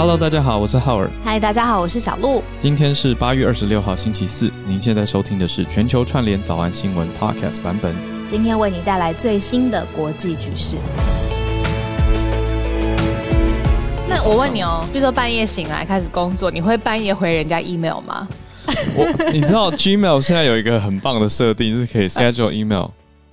Hello，大家好，我是浩尔。嗨，大家好，我是小鹿。今天是八月二十六号，星期四。您现在收听的是全球串联早安新闻 Podcast 版本。今天为你带来最新的国际局势。那我问你哦，比如说半夜醒来开始工作，你会半夜回人家 email 吗？我，你知道 Gmail 现在有一个很棒的设定，是可以 schedule email。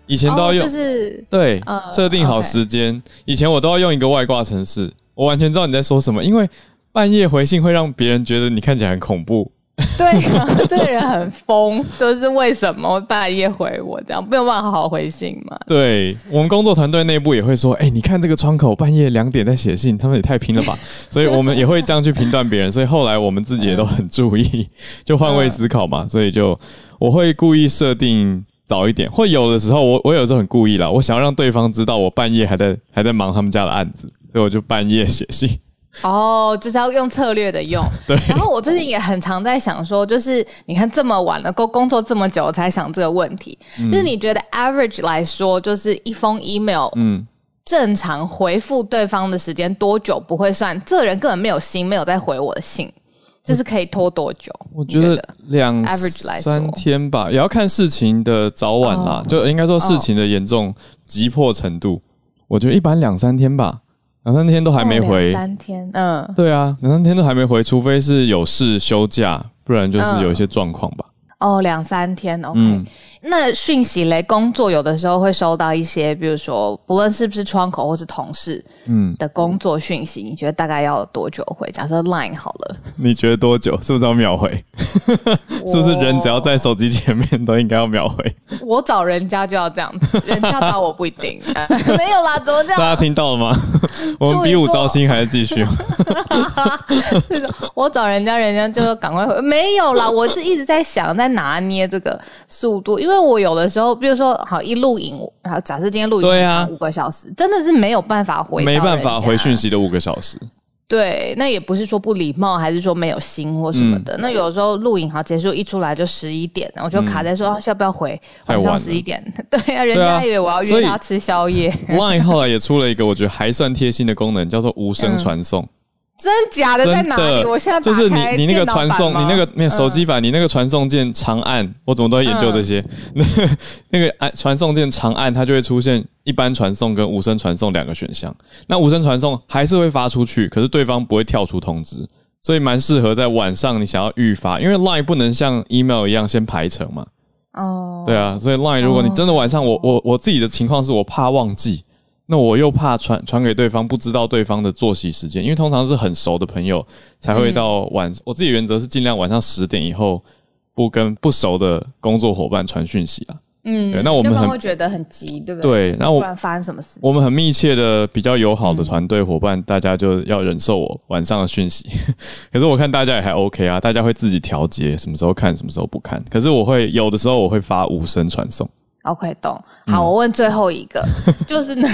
以前都要用，哦、就是对，设、嗯、定好时间。Okay. 以前我都要用一个外挂程式。我完全知道你在说什么，因为半夜回信会让别人觉得你看起来很恐怖。对啊，这个人很疯，就是为什么半夜回我这样，没有办法好好回信嘛？对，我们工作团队内部也会说，哎、欸，你看这个窗口半夜两点在写信，他们也太拼了吧？所以我们也会这样去评断别人。所以后来我们自己也都很注意，就换位思考嘛。所以就我会故意设定早一点，或有的时候我我有时候很故意啦，我想要让对方知道我半夜还在还在忙他们家的案子。所以我就半夜写信哦，就是要用策略的用。对。然后我最近也很常在想说，就是你看这么晚了，工工作这么久才想这个问题，嗯、就是你觉得 average 来说，就是一封 email，嗯，正常回复对方的时间多久不会算？这个人根本没有心，没有在回我的信，就是可以拖多久？我觉得两 average 来三天吧，也要看事情的早晚啦，哦、就应该说事情的严重、哦、急迫程度。我觉得一般两三天吧。两三天都还没回，两三天，嗯，对啊，两三天都还没回，除非是有事休假，不然就是有一些状况吧。哦，两三天，OK。嗯那讯息类工作有的时候会收到一些，比如说不论是不是窗口或是同事，嗯，的工作讯息，嗯，你觉得大概要多久回？假设 Line 好了，你觉得多久？是不是要秒回？是不是人只要在手机前面都应该要秒回？我找人家就要这样子，人家找我不一定。没有啦，怎么这样？大家听到了吗？我们比武招亲还是继续？我找人家人家就赶快回。没有啦，我是一直在想，在拿捏这个速度，因为。我有的时候，比如说，好一录影，好假设今天录影长五个小时，啊，真的是没有办法回，没办法回讯息的五个小时。对，那也不是说不礼貌，还是说没有心或什么的。嗯、那有时候录影好结束一出来就十一点，我就卡在说、嗯、要不要回晚上十一点。对啊，人家以为我要约他吃宵夜。Line 后来也出了一个我觉得还算贴心的功能，叫做无声传送。嗯真假的在哪里？我现在就是你，你那个传送，你那个没有手机版，你那个传送键长按，我怎么都在研究这些。那 那个按传送键长按，它就会出现一般传送跟无声传送两个选项。那无声传送还是会发出去，可是对方不会跳出通知，所以蛮适合在晚上你想要预发，因为 Line 不能像 email 一样先排程嘛。哦，对啊，所以 Line 如果你真的晚上，我我我自己的情况是我怕忘记。那我又怕传传给对方，不知道对方的作息时间，因为通常是很熟的朋友才会到晚。嗯、我自己原则是尽量晚上十点以后不跟不熟的工作伙伴传讯息啊。嗯，对，那我们很会觉得很急，对不对？对，那我不然发生什么事？我们很密切的、比较友好的团队伙伴、嗯，大家就要忍受我晚上的讯息。可是我看大家也还 OK 啊，大家会自己调节什么时候看，什么时候不看。可是我会有的时候我会发无声传送。OK，懂。好，我问最后一个，嗯、就是呢，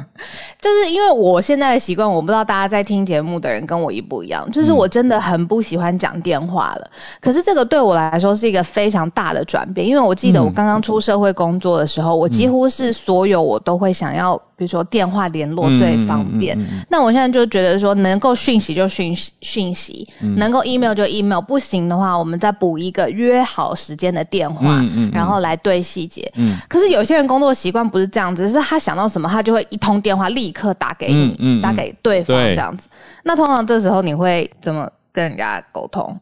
就是因为我现在的习惯，我不知道大家在听节目的人跟我一不一样，就是我真的很不喜欢讲电话了。可是这个对我来说是一个非常大的转变，因为我记得我刚刚出社会工作的时候，我几乎是所有我都会想要。比如说电话联络最方便，嗯嗯嗯嗯，那我现在就觉得说能够讯息就讯讯息，嗯，能够 email 就 email，不行的话，我们再补一个约好时间的电话，嗯然后来对细节。嗯，可是有些人工作习惯不是这样子，是他想到什么，他就会一通电话立刻打给你，嗯，打给对方这样子。那通常这时候你会怎么跟人家沟通？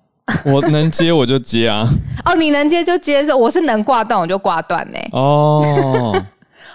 我能接我就接啊。哦，你能接就接，我是能挂断我就挂断呢。哦。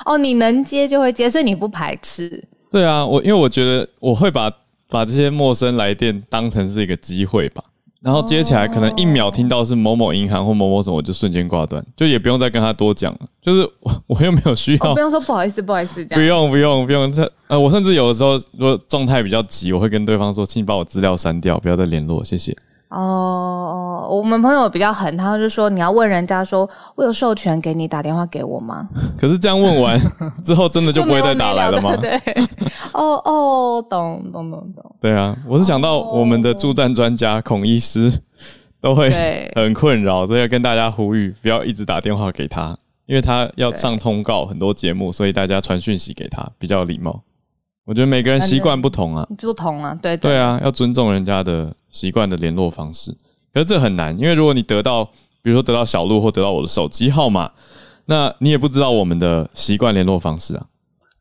哦，你能接就会接，所以你不排斥。对啊，我因为我觉得我会把把这些陌生来电当成是一个机会吧，然后接起来可能一秒听到是某某银行或某某什么，我就瞬间挂断，就也不用再跟他多讲了。就是我 我又没有需要，哦、不用说不好意思，不好意思这样。不用不用不用，这呃，我甚至有的时候如果状态比较急，我会跟对方说，请你把我资料删掉，不要再联络，谢谢。哦哦，我们朋友比较狠，他就说你要问人家说，我有授权给你打电话给我吗？可是这样问完 之后，真的就不会再打来了吗？对，哦哦，懂懂懂懂。对啊，我是想到我们的助战专家孔医师都会很困扰，所以要跟大家呼吁，不要一直打电话给他，因为他要上通告很多节目，所以大家传讯息给他比较有礼貌。我觉得每个人习惯不同啊，不同啊，对对啊，要尊重人家的习惯的联络方式。可是这很难，因为如果你得到，比如说得到小鹿或得到我的手机号码，那你也不知道我们的习惯联络方式啊。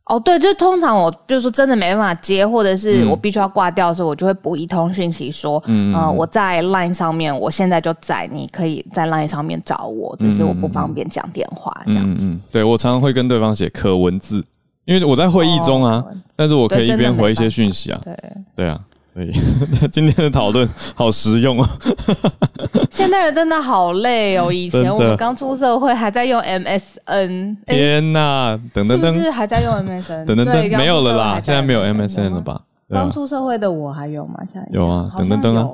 哦，对，就通常我就是说真的没办法接，或者是我必须要挂掉的时候，嗯、我就会补一通讯息说，嗯，呃，我在 Line 上面，我现在就在，你可以在 Line 上面找我，只是我不方便讲电话这样子。嗯嗯，对，我常常会跟对方写可文字，因为我在会议中啊，哦、但是我可以一边回一些讯息啊。对对啊。所以 今天的讨论好实用啊！现代人真的好累哦。以前我们刚出社会还在用 MSN，天哪！等等等，是不是还在用 MSN？等等等，没有了啦，现在没有 MSN 了吧？刚出社会的我还有吗？现在有啊，等等等啊。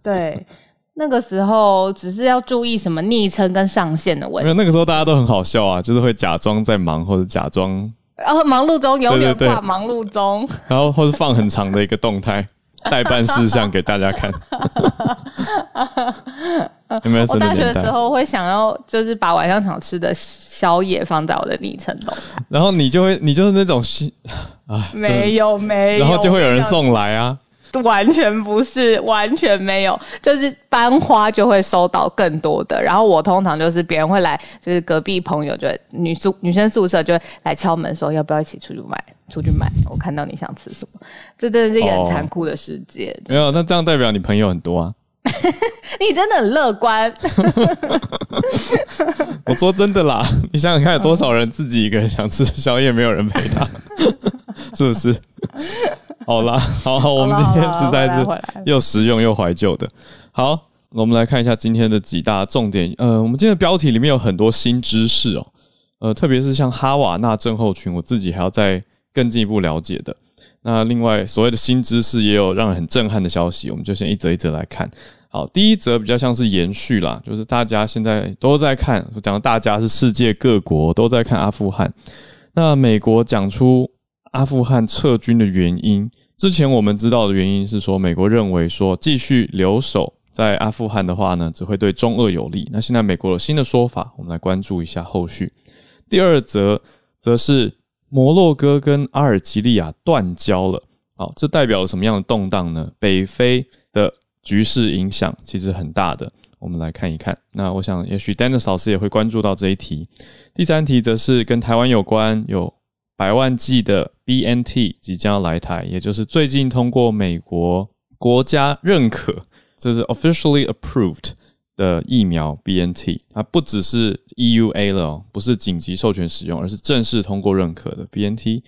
对，那个时候只是要注意什么昵称跟上限的问题。没有，那个时候大家都很好笑啊，就是会假装在忙或者假装，然后忙碌中，永远挂忙碌中，然后或是放很长的一个动态。待办事项给大家看，有没有？我大学的时候会想要，就是把晚上想吃的宵夜放在我的昵称中，然后你就会，你就是那种 啊，没有没有，然后就会有人送来啊。完全不是，完全没有，就是班花就会收到更多的。然后我通常就是别人会来，就是隔壁朋友就女宿女生宿舍就会来敲门说要不要一起出去买，出去买。我看到你想吃什么，这真的是一个很残酷的世界。哦、没有，那这样代表你朋友很多啊？你真的很乐观。我说真的啦，你想想看，有多少人自己一个人想吃宵夜，没有人陪他，是不是？好啦，好好，我们今天实在是又实用又怀旧的。好，我们来看一下今天的几大重点。呃，我们今天的标题里面有很多新知识哦。呃，特别是像哈瓦那症候群，我自己还要再更进一步了解的。那另外所谓的新知识，也有让人很震撼的消息，我们就先一则一则来看。好，第一则比较像是延续啦，就是大家现在都在看，讲的大家是世界各国都在看阿富汗。那美国讲出阿富汗撤军的原因。之前我们知道的原因是说，美国认为说继续留守在阿富汗的话呢，只会对中俄有利。那现在美国有新的说法，我们来关注一下后续。第二则则是摩洛哥跟阿尔及利亚断交了。好，这代表了什么样的动荡呢？北非的局势影响其实很大的。我们来看一看。那我想，也许 Dennis 老师也会关注到这一题。第三题则是跟台湾有关，有。百万计的 BNT 即将要来台，也就是最近通过美国国家认可，这是 officially approved 的疫苗 BNT，它不只是 EUA 了哦，不是紧急授权使用，而是正式通过认可的 BNT，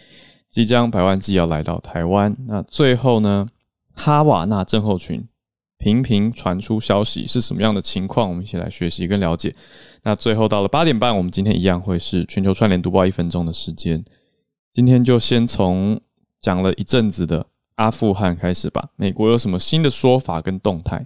即将百万剂要来到台湾。那最后呢，哈瓦那症候群频频传出消息，是什么样的情况？我们一起来学习跟了解。那最后到了八点半，我们今天一样会是全球串联读报一分钟的时间。今天就先从讲了一阵子的阿富汗开始吧。美国有什么新的说法跟动态？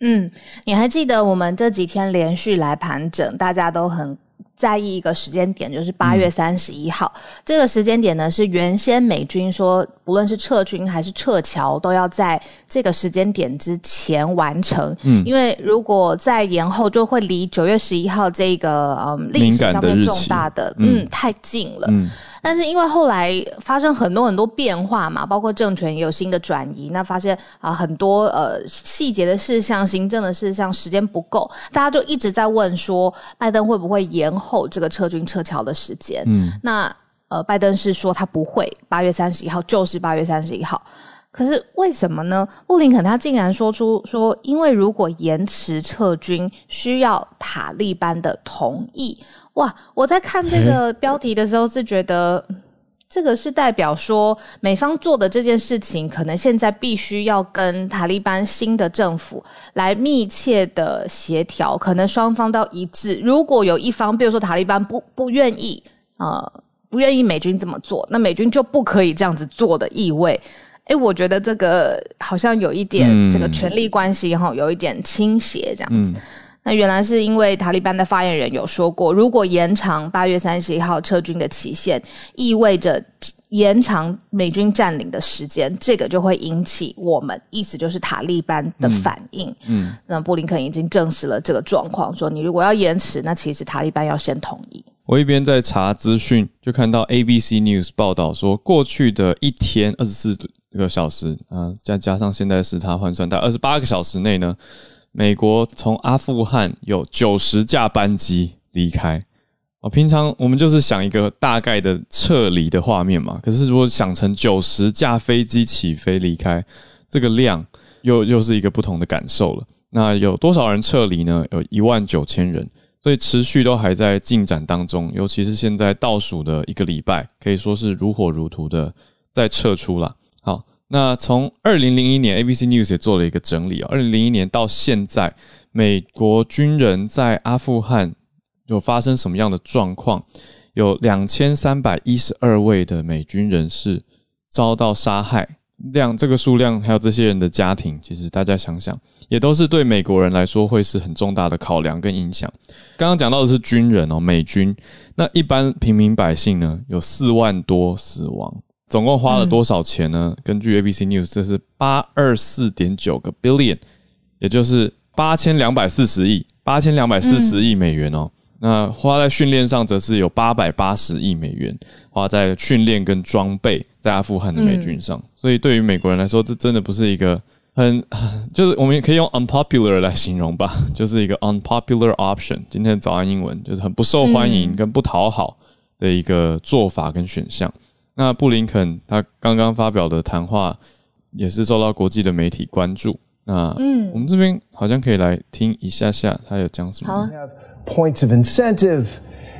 嗯，你还记得我们这几天连续来盘整，大家都很在意一个时间点，就是八月三十一号。嗯、这个时间点呢，是原先美军说，不论是撤军还是撤侨，都要在这个时间点之前完成。嗯，因为如果再延后，就会离九月十一号这个嗯历史上面重大的，嗯，嗯太近了。嗯。但是因为后来发生很多很多变化嘛，包括政权也有新的转移，那发现啊很多呃细节的事项、行政的事项时间不够，大家就一直在问说，拜登会不会延后这个撤军撤侨的时间？嗯，那呃拜登是说他不会，八月三十一号就是八月三十一号。可是为什么呢？布林肯他竟然说出说，因为如果延迟撤军需要塔利班的同意。哇！我在看这个标题的时候是觉得，这个是代表说美方做的这件事情，可能现在必须要跟塔利班新的政府来密切的协调，可能双方都要一致。如果有一方，比如说塔利班不不愿意啊、呃，不愿意美军这么做，那美军就不可以这样子做的意味。哎，我觉得这个好像有一点这个权力关系哈，有一点倾斜这样子。嗯那原来是因为塔利班的发言人有说过，如果延长八月三十一号撤军的期限，意味着延长美军占领的时间，这个就会引起我们，意思就是塔利班的反应。嗯，嗯，那布林肯已经证实了这个状况，说你如果要延迟，那其实塔利班要先同意。我一边在查资讯，就看到 ABC News 报道说，过去的一天二十四个小时啊，再加上现在时差换算，在二十八个小时内呢，美国从阿富汗有九十架班机离开。哦，平常我们就是想一个大概的撤离的画面嘛，可是如果想成九十架飞机起飞离开，这个量又又是一个不同的感受了。那有多少人撤离呢？有一万九千人。所以持续都还在进展当中，尤其是现在倒数的一个礼拜，可以说是如火如荼的在撤出了。那从二零零一年，ABC News 也做了一个整理啊，二零零一年到现在，美国军人在阿富汗有发生什么样的状况？有两千三百一十二位的美军人士遭到杀害，量这个数量还有这些人的家庭，其实大家想想。也都是对美国人来说会是很重大的考量跟影响。刚刚讲到的是军人哦，美军。那一般平民百姓呢，有四万多死亡，总共花了多少钱呢？嗯、根据 ABC News，这是八二四点九个 billion，也就是八千两百四十亿，八千两百四十亿美元哦。嗯、那花在训练上则是有八百八十亿美元，花在训练跟装备在阿富汗的美军上。嗯、所以对于美国人来说，这真的不是一个。很，就是我们也可以用 unpopular 来形容吧，就是一个 unpopular option。今天的早安英文就是很不受欢迎跟不讨好的一个做法跟选项。嗯、那布林肯他刚刚发表的谈话也是受到国际的媒体关注。那嗯，我们这边好像可以来听一下下他有讲什么。好 points of incentive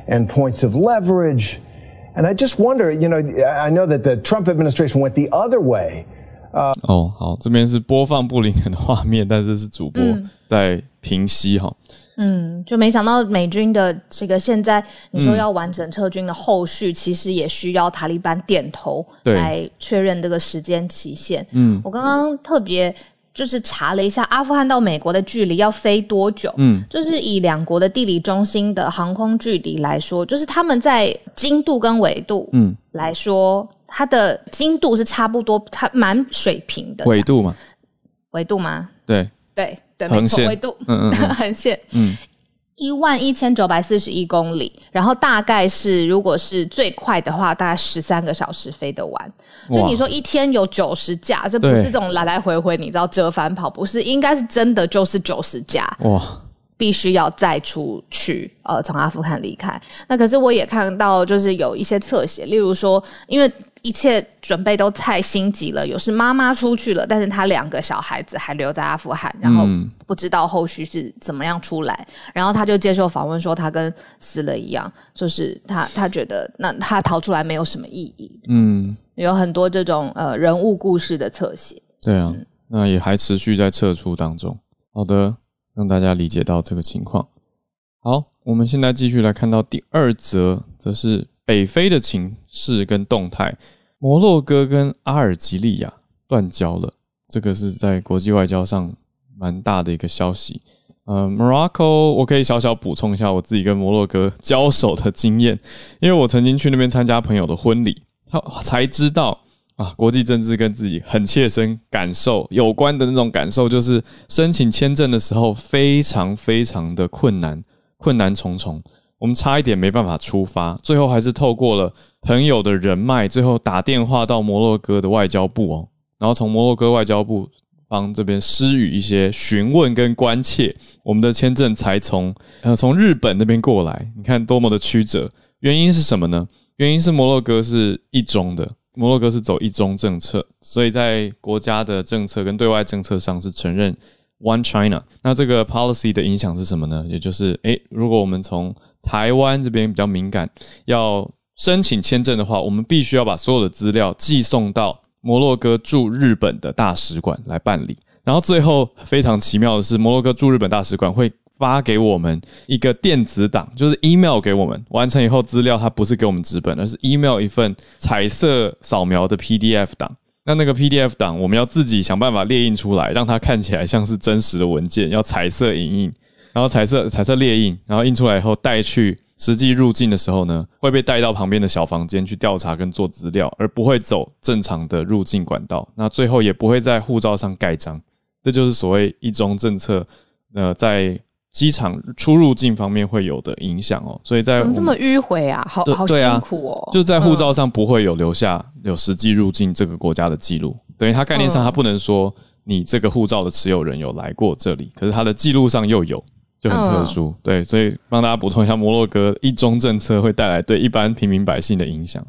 and points of leverage. And I just wonder, you know, I know that the Trump administration went the other way. 哦，好，这边是播放布林肯的画面，但是是主播在平息哈。嗯，就没想到美军的这个现在你说要完成撤军的后续，嗯、其实也需要塔利班点头来确认这个时间期限。嗯，我刚刚特别就是查了一下阿富汗到美国的距离要飞多久。嗯，就是以两国的地理中心的航空距离来说，就是他们在经度跟纬度嗯来说。嗯它的经度是差不多，它蛮水平的。纬度吗？纬度吗？对对对，没错，纬度，嗯嗯，横线，嗯，一万一千九百四十一公里，然后大概是，如果是最快的话，大概十三个小时飞得完。所以你说一天有九十架，这不是这种来来回回，你知道折返跑，不是，应该是真的就是九十架。哇！必须要再出去，呃，从阿富汗离开。那可是我也看到，就是有一些侧写，例如说，因为一切准备都太心急了，有是妈妈出去了，但是他两个小孩子还留在阿富汗，然后不知道后续是怎么样出来。嗯、然后他就接受访问说，他跟死了一样，就是他他觉得那他逃出来没有什么意义。嗯，有很多这种呃人物故事的侧写。对啊，嗯、那也还持续在撤出当中。好的。让大家理解到这个情况。好，我们现在继续来看到第二则，则是北非的情势跟动态。摩洛哥跟阿尔及利亚断交了，这个是在国际外交上蛮大的一个消息。呃，Morocco，我可以小小补充一下我自己跟摩洛哥交手的经验，因为我曾经去那边参加朋友的婚礼，他才知道。啊，国际政治跟自己很切身感受有关的那种感受，就是申请签证的时候非常非常的困难，困难重重。我们差一点没办法出发，最后还是透过了朋友的人脉，最后打电话到摩洛哥的外交部哦，然后从摩洛哥外交部帮这边施予一些询问跟关切，我们的签证才从呃从日本那边过来。你看多么的曲折，原因是什么呢？原因是摩洛哥是一中的。摩洛哥是走一中政策，所以在国家的政策跟对外政策上是承认 One China。那这个 policy 的影响是什么呢？也就是，诶，如果我们从台湾这边比较敏感，要申请签证的话，我们必须要把所有的资料寄送到摩洛哥驻日本的大使馆来办理。然后最后非常奇妙的是，摩洛哥驻日本大使馆会发给我们一个电子档，就是 email 给我们，完成以后资料它不是给我们纸本，而是 email 一份彩色扫描的 PDF 档。那那个 PDF 档我们要自己想办法列印出来，让它看起来像是真实的文件，要彩色影印，然后彩色彩色列印，然后印出来以后带去实际入境的时候呢，会被带到旁边的小房间去调查跟做资料，而不会走正常的入境管道。那最后也不会在护照上盖章。这就是所谓一中政策，呃，在机场出入境方面会有的影响哦。所以在怎么这么迂回啊？好好辛苦哦。就在护照上不会有留下有实际入境这个国家的记录，等于它概念上它不能说你这个护照的持有人有来过这里，可是它的记录上又有。就很特殊，嗯、对，所以帮大家补充一下，摩洛哥一中政策会带来对一般平民百姓的影响。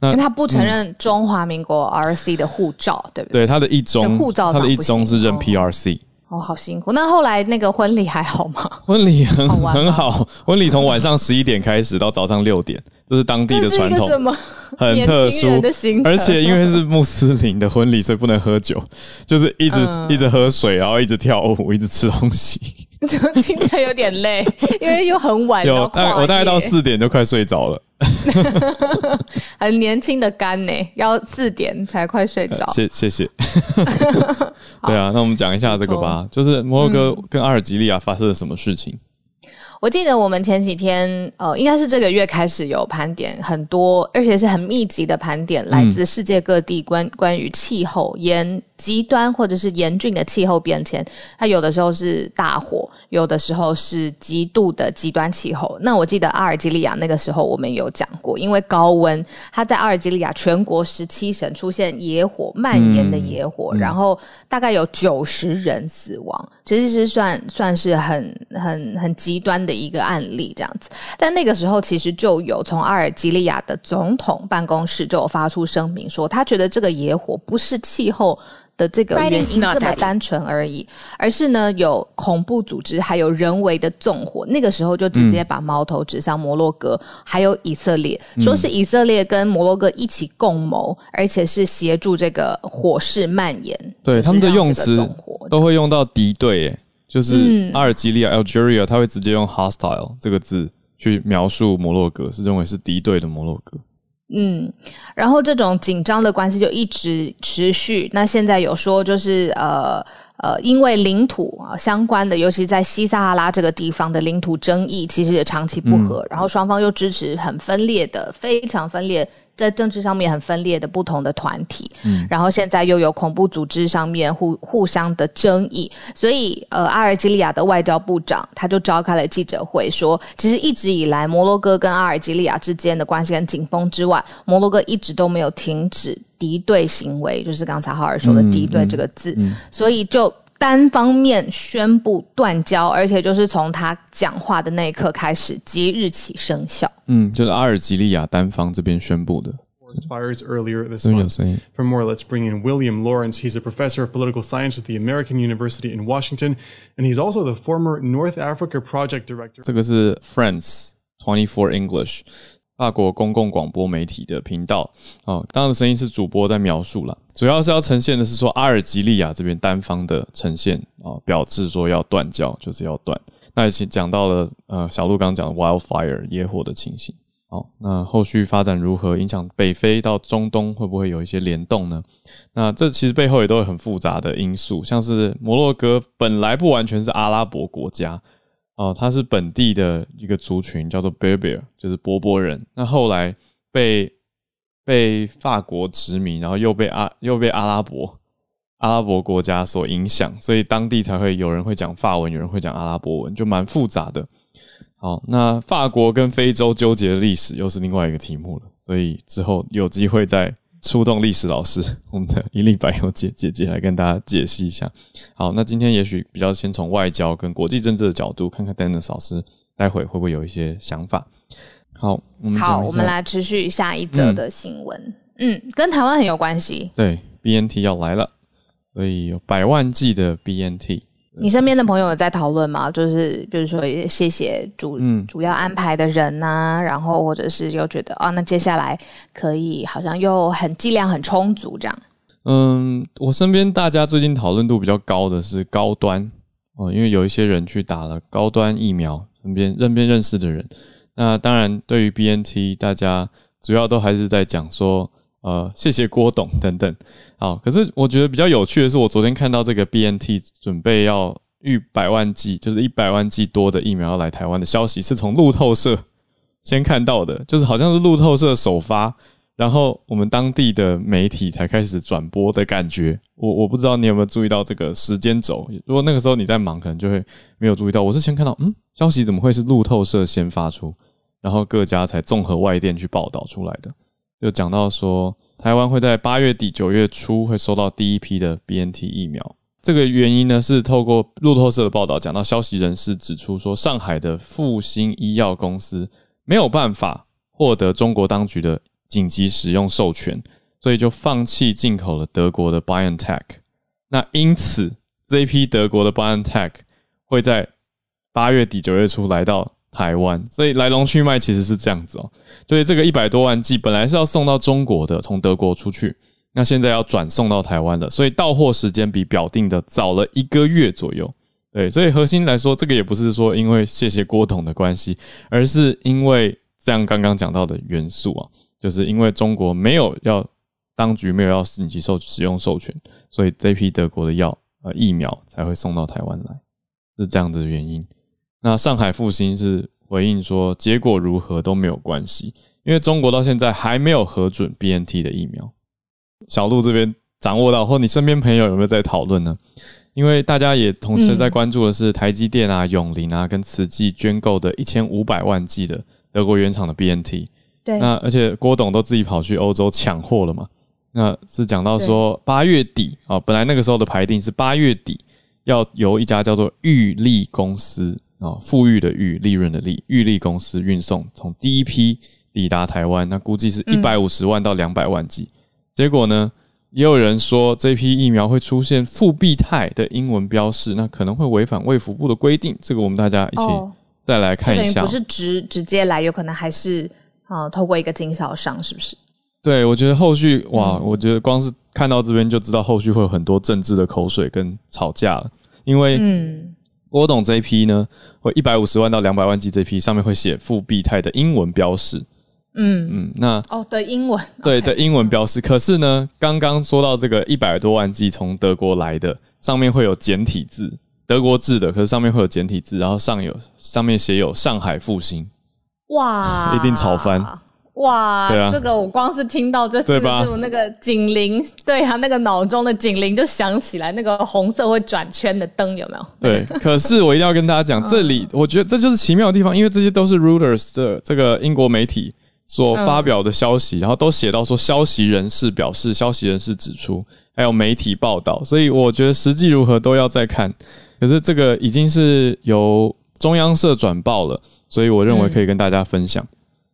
那他不承认中华民国 RC 的护照，嗯、对不对？对，他的一中护照，他的一中是认 PRC。哦，好辛苦。那后来那个婚礼还好吗？婚礼很好很好，婚礼从晚上十一点开始到早上六点，这是当地的传统，什么很特殊的行程。而且因为是穆斯林的婚礼，所以不能喝酒，就是一直、嗯、一直喝水，然后一直跳舞，一直吃东西。听起来有点累，因为又很晚。有，大我大概到四点就快睡着了。很年轻的肝呢，要四点才快睡着。谢谢谢。对啊，那我们讲一下这个吧，就是摩洛哥跟阿尔及利亚发生了什么事情。我记得我们前几天，呃，应该是这个月开始有盘点很多，而且是很密集的盘点，来自世界各地关关于气候严极端或者是严峻的气候变迁。它有的时候是大火，有的时候是极度的极端气候。那我记得阿尔及利亚那个时候我们有讲过，因为高温，它在阿尔及利亚全国十七省出现野火蔓延的野火，嗯、然后大概有九十人死亡，其实是算算是很很很极端的。一个案例这样子，但那个时候其实就有从阿尔及利亚的总统办公室就有发出声明说，他觉得这个野火不是气候的这个原因这么单纯而已，而是呢有恐怖组织还有人为的纵火。那个时候就直接把矛头指向摩洛哥还有以色列，说是以色列跟摩洛哥一起共谋，而且是协助这个火势蔓延。对，他们的用词都会用到敌对耶。就是阿尔及利亚、嗯、Algeria，他会直接用 hostile 这个字去描述摩洛哥，是认为是敌对的摩洛哥。嗯，然后这种紧张的关系就一直持续。那现在有说，就是呃呃，因为领土啊相关的，尤其在西撒哈拉这个地方的领土争议，其实也长期不和。嗯、然后双方又支持很分裂的，非常分裂。在政治上面很分裂的不同的团体，嗯，然后现在又有恐怖组织上面互互相的争议，所以呃，阿尔及利亚的外交部长他就召开了记者会，说，其实一直以来摩洛哥跟阿尔及利亚之间的关系很紧绷之外，摩洛哥一直都没有停止敌对行为，就是刚才浩尔说的敌对这个字，嗯嗯嗯、所以就。单方面宣布断交，而且就是从他讲话的那一刻开始，即日起生效。嗯，就是阿尔及利亚单方这边宣布的。Fires earlier this month. For more, let's bring in William Lawrence. He's a professor of political science at the American University in Washington, and he's also the former North Africa Project Director. 这个是 France Twenty Four English。 法国公共广播媒体的频道哦，刚刚的声音是主播在描述了，主要是要呈现的是说阿尔及利亚这边单方的呈现啊、哦，表示说要断交，就是要断。那也讲到了呃，小鹿刚刚讲的 wildfire 野火的情形。好、哦，那后续发展如何，影响北非到中东会不会有一些联动呢？那这其实背后也都有很复杂的因素，像是摩洛哥本来不完全是阿拉伯国家。哦，他是本地的一个族群，叫做 Berber，就是柏柏人。那后来被被法国殖民，然后又被阿又被阿拉伯阿拉伯国家所影响，所以当地才会有人会讲法文，有人会讲阿拉伯文，就蛮复杂的。好，那法国跟非洲纠结的历史又是另外一个题目了，所以之后有机会再。出动历史老师，我们的伊丽白油姐姐姐来跟大家解析一下。好，那今天也许比较先从外交跟国际政治的角度，看看 Dennis 老师待会会不会有一些想法。好，我们好，我们来持续下一则的新闻。嗯，嗯，跟台湾很有关系。对，BNT 要来了，所以有百万计的 BNT。你身边的朋友有在讨论吗？就是比如说，谢谢主、嗯、主要安排的人呐、啊，然后或者是又觉得啊，那接下来可以好像又很剂量很充足这样。嗯，我身边大家最近讨论度比较高的是高端哦，因为有一些人去打了高端疫苗，身边身边认识的人。那当然，对于 BNT，大家主要都还是在讲说，呃，谢谢郭董等等。好，可是我觉得比较有趣的是，我昨天看到这个 BNT 准备要逾百万剂，就是一百万剂多的疫苗要来台湾的消息，是从路透社 先看到的，就是好像是路透社首发，然后我们当地的媒体才开始转播的感觉。我我不知道你有没有注意到这个时间轴。如果那个时候你在忙，可能就会没有注意到。我是先看到，嗯，消息怎么会是路透社先发出，然后各家才综合外电去报道出来的。就讲到说，台湾会在八月底九月初会收到第一批的 BNT 疫苗。这个原因呢，是透过路透社的报道讲到，消息人士指出说，上海的复星医药公司没有办法获得中国当局的紧急使用授权，所以就放弃进口了德国的 BioNTech。那因此，这一批德国的 BioNTech 会在八月底九月初来到台湾，所以来龙去脉其实是这样子哦。所以这个一百多万剂本来是要送到中国的，从德国出去。那现在要转送到台湾了，所以到货时间比表定的早了一个月左右。对，所以核心来说，这个也不是说因为谢谢郭董的关系，而是因为这样刚刚讲到的元素啊，就是因为中国没有要当局没有要紧急授使用授权，所以这批德国的药呃疫苗才会送到台湾来，是这样子的原因。那上海复星是回应说，结果如何都没有关系，因为中国到现在还没有核准 BNT 的疫苗。小路这边掌握到，或你身边朋友有没有在讨论呢？因为大家也同时在关注的是台积电啊、永林啊跟慈济捐购的一千五百万剂的德国原厂的 BNT。对。那而且郭董都自己跑去欧洲抢货了嘛？那是讲到说八月底啊，本来那个时候的排定是八月底要由一家叫做裕立公司啊，富裕的裕，利润的利，裕利公司运送，从第一批抵达台湾，那估计是一百五十万到两百万剂。结果呢，也有人说这批疫苗会出现复必泰的英文标示，那可能会违反卫福部的规定。这个我们大家一起再来看一下。哦、不是直直接来，有可能还是啊、呃，透过一个经销商，是不是？对，我觉得后续哇，我觉得光是看到这边就知道后续会有很多政治的口水跟吵架了。因为嗯，郭董这一批呢，会一百五十万到两百万剂这批上面会写复必泰的英文标识。嗯。嗯，那哦的英文对的英文标识，可是呢，刚刚说到这个一百多万剂从德国来的，上面会有简体字，德国制的，可是上面会有简体字，然后上有上面写有上海复兴，哇，一定吵翻，哇，这个我光是听到这四个字，那个警铃，对啊，那个脑中的警铃就响起来，那个红色会转圈的灯有没有？对，可是我一定要跟大家讲，这里我觉得这就是奇妙的地方，因为这些都是 Reuters 的这个英国媒体。所发表的消息，然后都写到说，消息人士表示，消息人士指出，还有媒体报道，所以我觉得实际如何都要再看。可是这个已经是由中央社转报了，所以我认为可以跟大家分享。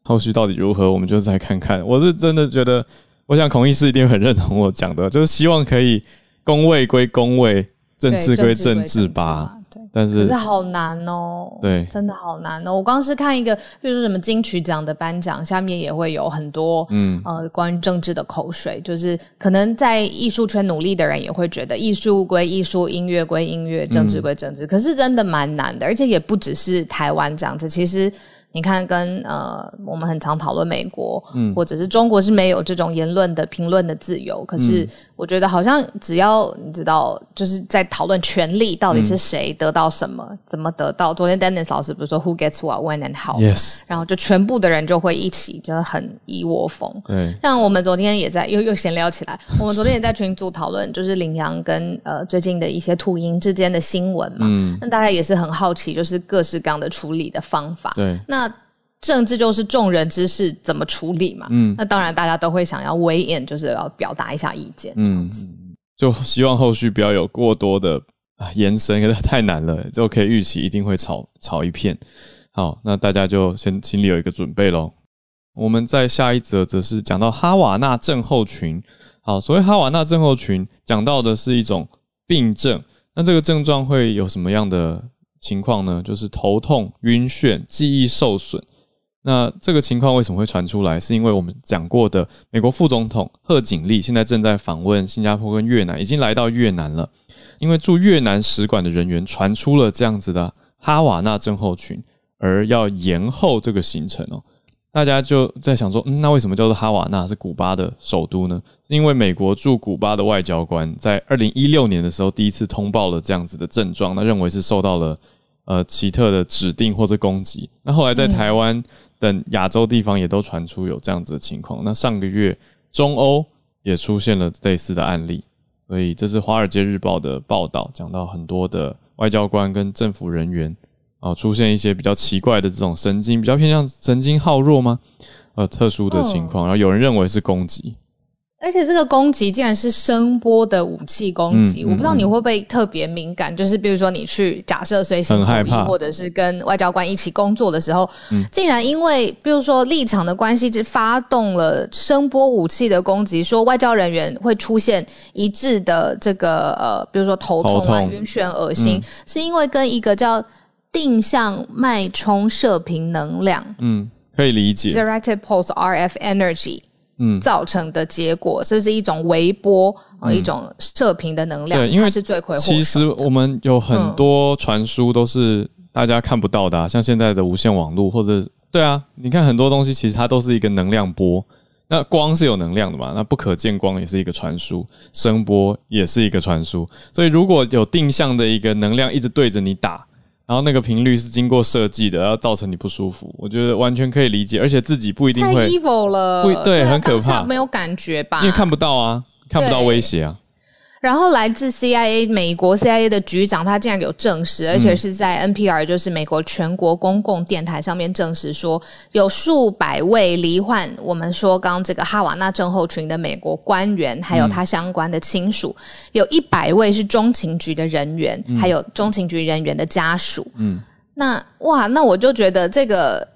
后续到底如何，我们就再看看。我是真的觉得，我想孔医师一定很认同我讲的，就是希望可以公位归公位，政治归政治吧。但是可是好难哦，对，真的好难哦。我光是看一个，比如说什么金曲奖的颁奖，下面也会有很多，嗯呃，关于政治的口水。就是可能在艺术圈努力的人也会觉得，艺术归艺术，音乐归音乐，政治归政治。嗯、可是真的蛮难的，而且也不只是台湾这样子，其实。你看跟，跟呃，我们很常讨论美国，嗯，或者是中国是没有这种言论的评论的自由。可是我觉得好像只要你知道，就是在讨论权力到底是谁得到什么，嗯、怎么得到。昨天 Dennis 老师不是说 Who gets what, when and how？Yes，然后就全部的人就会一起，就是很一窝蜂。对，像我们昨天也在又又闲聊起来，我们昨天也在群组讨论，就是羚羊跟呃最近的一些秃鹰之间的新闻嘛。嗯，那大家也是很好奇，就是各式各样的处理的方法。对，那。政治就是众人之事，怎么处理嘛？嗯，那当然，大家都会想要 weigh in，就是要表达一下意见。嗯，就希望后续不要有过多的啊延伸，因为太难了，就可以预期一定会吵吵一片。好，那大家就先心里有一个准备喽。我们在下一则则是讲到哈瓦那症候群。好，所谓哈瓦那症候群，讲到的是一种病症。那这个症状会有什么样的情况呢？就是头痛、晕眩、记忆受损。那这个情况为什么会传出来？是因为我们讲过的美国副总统贺锦丽现在正在访问新加坡跟越南，已经来到越南了。因为驻越南使馆的人员传出了这样子的哈瓦那症候群，而要延后这个行程哦。大家就在想说，嗯，那为什么叫做哈瓦那是古巴的首都呢？是因为美国驻古巴的外交官在二零一六年的时候第一次通报了这样子的症状，那认为是受到了呃奇特的指定或者攻击。那后来在台湾。嗯等亚洲地方也都传出有这样子的情况。那上个月中欧也出现了类似的案例，所以这是《华尔街日报》的报道，讲到很多的外交官跟政府人员啊，出现一些比较奇怪的这种神经，比较偏向神经耗弱吗？呃，特殊的情况，然后有人认为是攻击。而且这个攻击竟然是声波的武器攻击，嗯嗯、我不知道你会不会特别敏感，就是比如说你去假设随行会议，或者是跟外交官一起工作的时候，嗯、竟然因为比如说立场的关系，就发动了声波武器的攻击，说外交人员会出现一致的这个呃，比如说头痛啊、晕眩、恶心，嗯、是因为跟一个叫定向脉冲射频能量，嗯，可以理解，Directed Pulse RF Energy。嗯，造成的结果，这是一种微波，呃、嗯，一种射频的能量，对，因为是罪魁祸首。其实我们有很多传输都是大家看不到的，啊，嗯、像现在的无线网络，或者对啊，你看很多东西其实它都是一个能量波。那光是有能量的嘛？那不可见光也是一个传输，声波也是一个传输。所以如果有定向的一个能量一直对着你打。然后那个频率是经过设计的，然后造成你不舒服，我觉得完全可以理解，而且自己不一定会。太 evil 了，不对，很可怕，没有感觉吧？因为看不到啊，看不到威胁啊。然后来自 CIA 美国 CIA 的局长，他竟然有证实，而且是在 NPR，就是美国全国公共电台上面证实说，有数百位罹患我们说刚刚这个哈瓦那症候群的美国官员，还有他相关的亲属，有一百位是中情局的人员，还有中情局人员的家属。嗯，那哇，那我就觉得这个，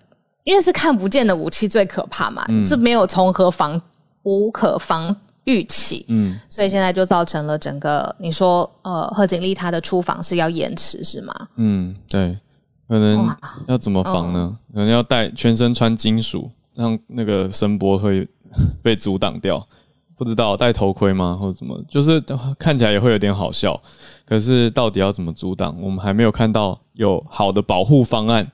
因为是看不见的武器最可怕嘛，这没有从何防，无可防。预期，嗯，所以现在就造成了整个你说，呃，贺锦丽她的出访是要延迟是吗？嗯，对，可能要怎么防呢？可能要带全身穿金属，让那个声波会被阻挡掉。不知道戴头盔吗？或者怎么？就是看起来也会有点好笑。可是到底要怎么阻挡？我们还没有看到有好的保护方案。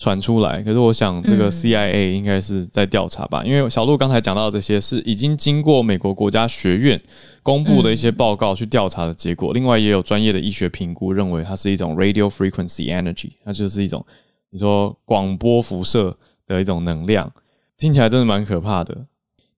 传出来，可是我想这个 CIA 应该是在调查吧，嗯、因为小鹿刚才讲到的这些是已经经过美国国家学院公布的一些报告去调查的结果，嗯、另外也有专业的医学评估认为它是一种 radio frequency energy，它就是一种你说广播辐射的一种能量，听起来真的蛮可怕的。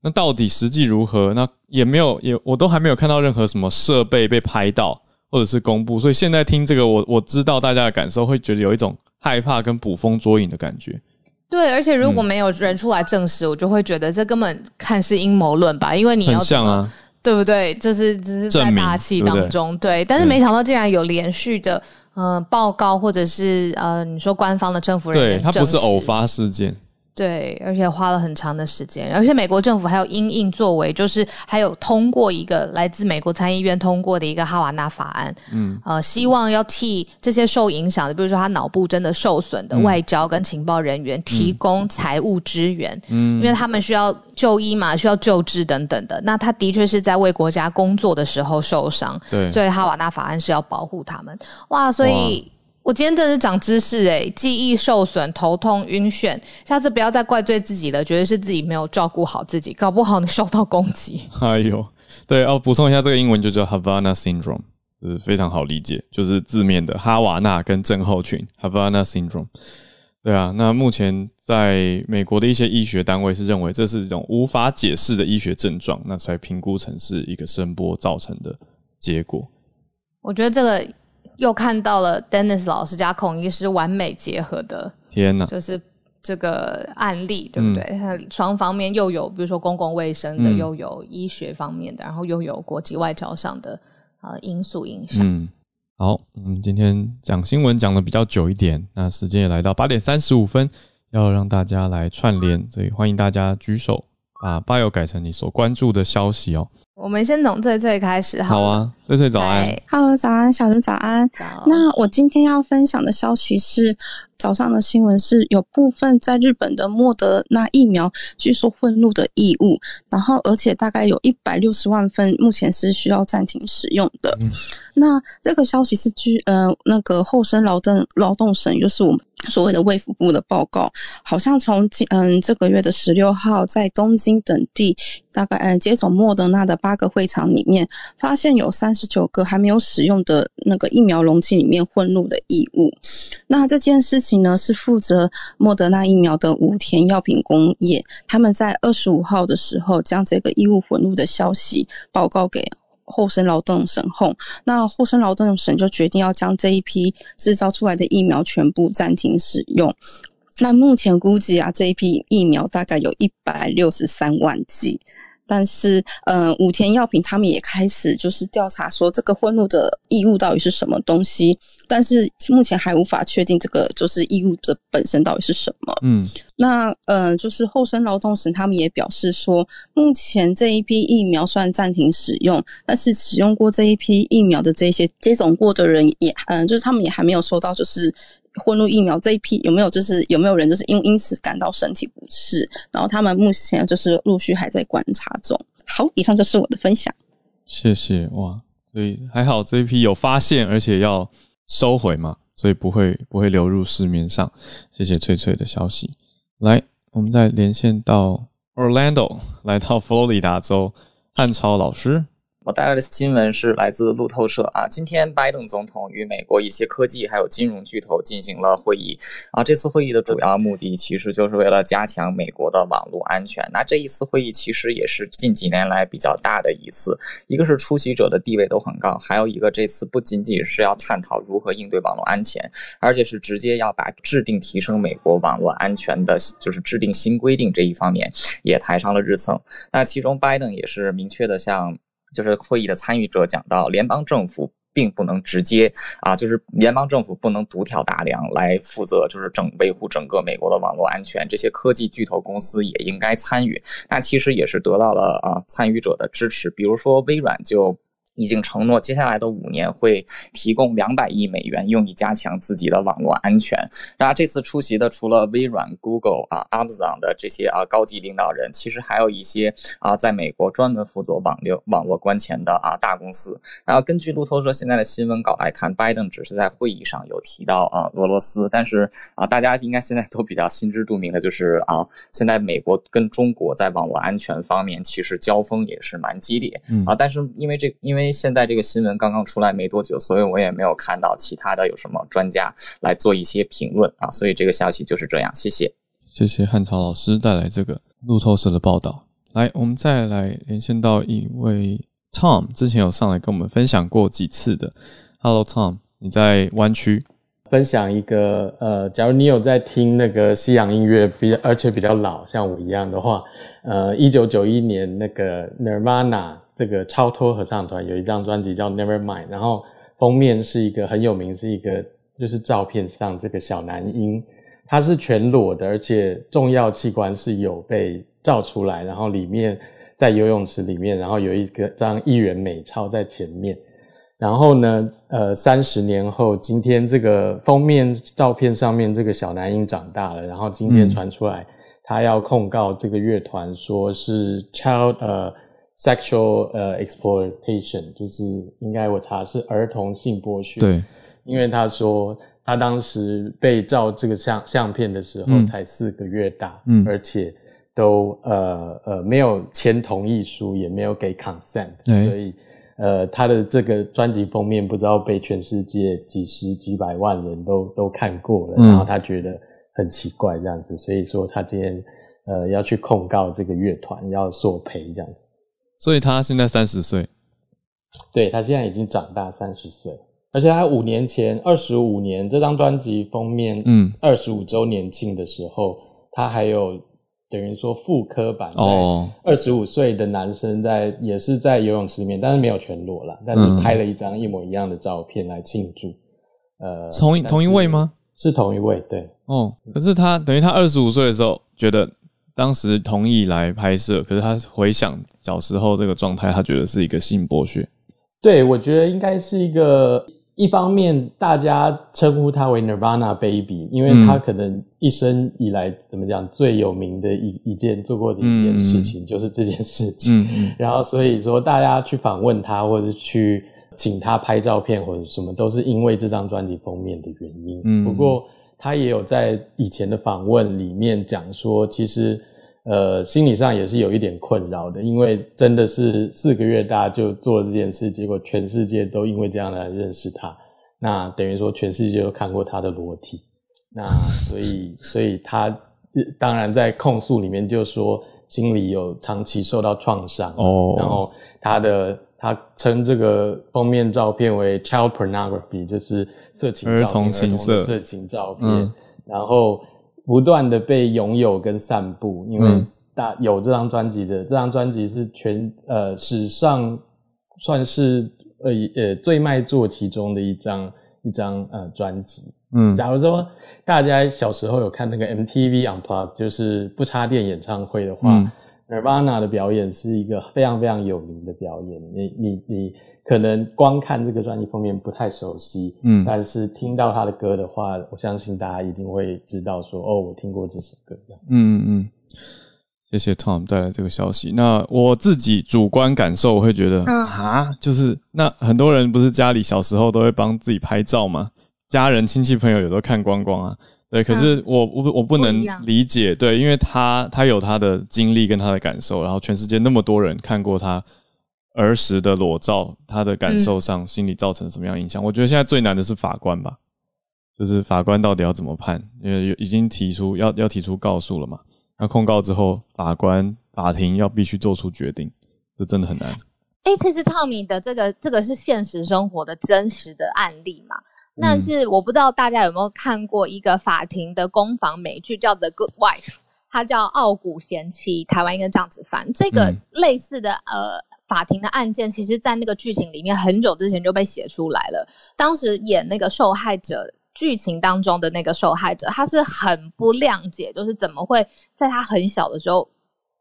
那到底实际如何？那也没有也我都还没有看到任何什么设备被拍到或者是公布，所以现在听这个我我知道大家的感受会觉得有一种。害怕跟捕风捉影的感觉，对，而且如果没有人出来证实，嗯、我就会觉得这根本看是阴谋论吧，因为你要很像啊，对不对？就是只是在大气当中，对，对，对。但是没想到竟然有连续的呃报告，或者是呃你说官方的政府人员，对，它不是偶发事件。对，而且花了很长的时间，而且美国政府还有因应作为，就是还有通过一个来自美国参议院通过的一个哈瓦那法案，嗯，呃，希望要替这些受影响的，比如说他脑部真的受损的外交跟情报人员提供财务支援，嗯，因为他们需要就医嘛，需要救治等等的。那他的确是在为国家工作的时候受伤，对，所以哈瓦那法案是要保护他们。哇，所以。我今天真的是长知识诶，记忆受损、头痛、晕眩，下次不要再怪罪自己了，觉得是自己没有照顾好自己，搞不好你受到攻击。哎呦，对哦，补充一下，这个英文就叫 Havana Syndrome，就是非常好理解，就是字面的哈瓦那跟症候群 Havana Syndrome。对啊，那目前在美国的一些医学单位是认为这是一种无法解释的医学症状，那才评估成是一个声波造成的结果。我觉得这个。又看到了 Dennis 老师加孔医师完美结合的，天哪！就是这个案例，对不对？它双、嗯、方面又有，比如说公共卫生的，嗯、又有医学方面的，然后又有国际外交上的呃因素影响。嗯，好，嗯，今天讲新闻讲的比较久一点，那时间也来到八点三十五分，要让大家来串联，所以欢迎大家举手，把 bio 改成你所关注的消息哦。我们先从最最开始好，好啊，翠翠早安，Hello，早安，小刘早安。早那我今天要分享的消息是。早上的新闻是有部分在日本的莫德纳疫苗据说混入的异物，然后而且大概有一百六十万份目前是需要暂停使用的。嗯、那这个消息是据呃那个厚生劳动劳动省，就是我们所谓的卫福部的报告，好像从今嗯这个月的十六号在东京等地大概嗯接种莫德纳的八个会场里面，发现有三十九个还没有使用的那个疫苗容器里面混入的异物。那这件事情呢，是负责莫德纳疫苗的武田药品工业，他们在二十五号的时候将这个异物混入的消息报告给厚生劳动省后，那厚生劳动省就决定要将这一批制造出来的疫苗全部暂停使用。那目前估计啊，这一批疫苗大概有一百六十三万剂。但是，嗯、呃，武田药品他们也开始就是调查说这个混入的异物到底是什么东西，但是目前还无法确定这个就是异物的本身到底是什么。嗯，那呃，就是厚生劳动省他们也表示说，目前这一批疫苗虽然暂停使用，但是使用过这一批疫苗的这些接种过的人也，嗯、呃，就是他们也还没有收到就是。混入疫苗这一批有没有就是有没有人就是因因此感到身体不适？然后他们目前就是陆续还在观察中。好，以上就是我的分享。谢谢哇，所以还好这一批有发现，而且要收回嘛，所以不会不会流入市面上。谢谢翠翠的消息。来，我们再连线到 Orlando，来到佛罗里达州，汉超老师。我带来的新闻是来自路透社啊，今天拜登总统与美国一些科技还有金融巨头进行了会议啊。这次会议的主要目的其实就是为了加强美国的网络安全。那这一次会议其实也是近几年来比较大的一次，一个是出席者的地位都很高，还有一个这次不仅仅是要探讨如何应对网络安全，而且是直接要把制定提升美国网络安全的，就是制定新规定这一方面也抬上了日程。那其中拜登也是明确的向。就是会议的参与者讲到，联邦政府并不能直接啊，就是联邦政府不能独挑大梁来负责，就是整维护整个美国的网络安全。这些科技巨头公司也应该参与。那其实也是得到了啊参与者的支持，比如说微软就。已经承诺，接下来的五年会提供两百亿美元，用以加强自己的网络安全。然后这次出席的除了微软、Google 啊、Amazon 的这些啊高级领导人，其实还有一些啊在美国专门负责网流网络关前的啊大公司。然后根据路透社现在的新闻稿来看，拜登只是在会议上有提到啊俄罗斯，但是啊大家应该现在都比较心知肚明的，就是啊现在美国跟中国在网络安全方面其实交锋也是蛮激烈。嗯啊，但是因为这因为因为现在这个新闻刚刚出来没多久，所以我也没有看到其他的有什么专家来做一些评论啊，所以这个消息就是这样。谢谢，谢谢汉朝老师带来这个路透社的报道。来，我们再来连线到一位 Tom，之前有上来跟我们分享过几次的。Hello Tom，你在湾区分享一个呃，假如你有在听那个西洋音乐，比而且比较老，像我一样的话，呃，一九九一年那个 Nirvana。这个超脱合唱团有一张专辑叫《Nevermind》，然后封面是一个很有名，是一个就是照片上这个小男婴，他是全裸的，而且重要器官是有被照出来，然后里面在游泳池里面，然后有一个张一元美钞在前面，然后呢，呃，三十年后，今天这个封面照片上面这个小男婴长大了，然后今天传出来，他要控告这个乐团，说是 child 呃。Sexual 呃、uh, exploitation 就是应该我查是儿童性剥削。对，因为他说他当时被照这个相相片的时候才四个月大，嗯，而且都呃呃没有签同意书，也没有给 consent，对所以呃他的这个专辑封面不知道被全世界几十几百万人都都看过了，嗯、然后他觉得很奇怪这样子，所以说他今天呃要去控告这个乐团，要索赔这样子。所以他现在三十岁，对，他现在已经长大三十岁，而且他五年前二十五年这张专辑封面，嗯，二十五周年庆的时候，他还有等于说复刻版，哦，二十五岁的男生在也是在游泳池里面，但是没有全裸了，但是拍了一张一模一样的照片来庆祝，嗯、呃，同同一位吗？是同一位，对，哦，可是他等于他二十五岁的时候觉得。当时同意来拍摄，可是他回想小时候这个状态，他觉得是一个性剥削。对，我觉得应该是一个，一方面大家称呼他为 Nirvana Baby，因为他可能一生以来、嗯、怎么讲最有名的一一件做过的一件事情就是这件事情。然后所以说大家去访问他，或者去请他拍照片或者什么，都是因为这张专辑封面的原因。嗯，不过。他也有在以前的访问里面讲说，其实，呃，心理上也是有一点困扰的，因为真的是四个月大就做了这件事，结果全世界都因为这样来认识他，那等于说全世界都看过他的裸体，那 所以所以他当然在控诉里面就说心里有长期受到创伤哦，然后他的他称这个封面照片为 child pornography，就是色情照片，儿童情色色情照片，嗯、然后。不断的被拥有跟散布，因为大有这张专辑的，这张专辑是全呃史上算是呃呃最卖座其中的一张一张呃专辑。嗯，假如说大家小时候有看那个 MTV Unplugged，就是不插电演唱会的话。嗯 Nirvana 的表演是一个非常非常有名的表演，你你你可能光看这个专辑封面不太熟悉，嗯，但是听到他的歌的话，我相信大家一定会知道说，哦，我听过这首歌这样子。嗯嗯，谢谢 Tom 带来这个消息。那我自己主观感受，我会觉得，嗯啊，就是那很多人不是家里小时候都会帮自己拍照吗？家人亲戚朋友也都看光光啊。对，可是我我我不能理解，对，因为他他有他的经历跟他的感受，然后全世界那么多人看过他儿时的裸照，他的感受上心理造成什么样影响？我觉得现在最难的是法官吧，就是法官到底要怎么判？因为已经提出要要提出告诉了嘛，那控告之后，法官法庭要必须做出决定，这真的很难。哎，其实 Tommy 的这个这个是现实生活的真实的案例嘛？但是我不知道大家有没有看过一个法庭的攻防美剧，叫《The Good Wife》，它叫《傲骨贤妻》，台湾应该这样子翻。这个类似的呃法庭的案件，其实，在那个剧情里面很久之前就被写出来了。当时演那个受害者剧情当中的那个受害者，他是很不谅解，就是怎么会在他很小的时候，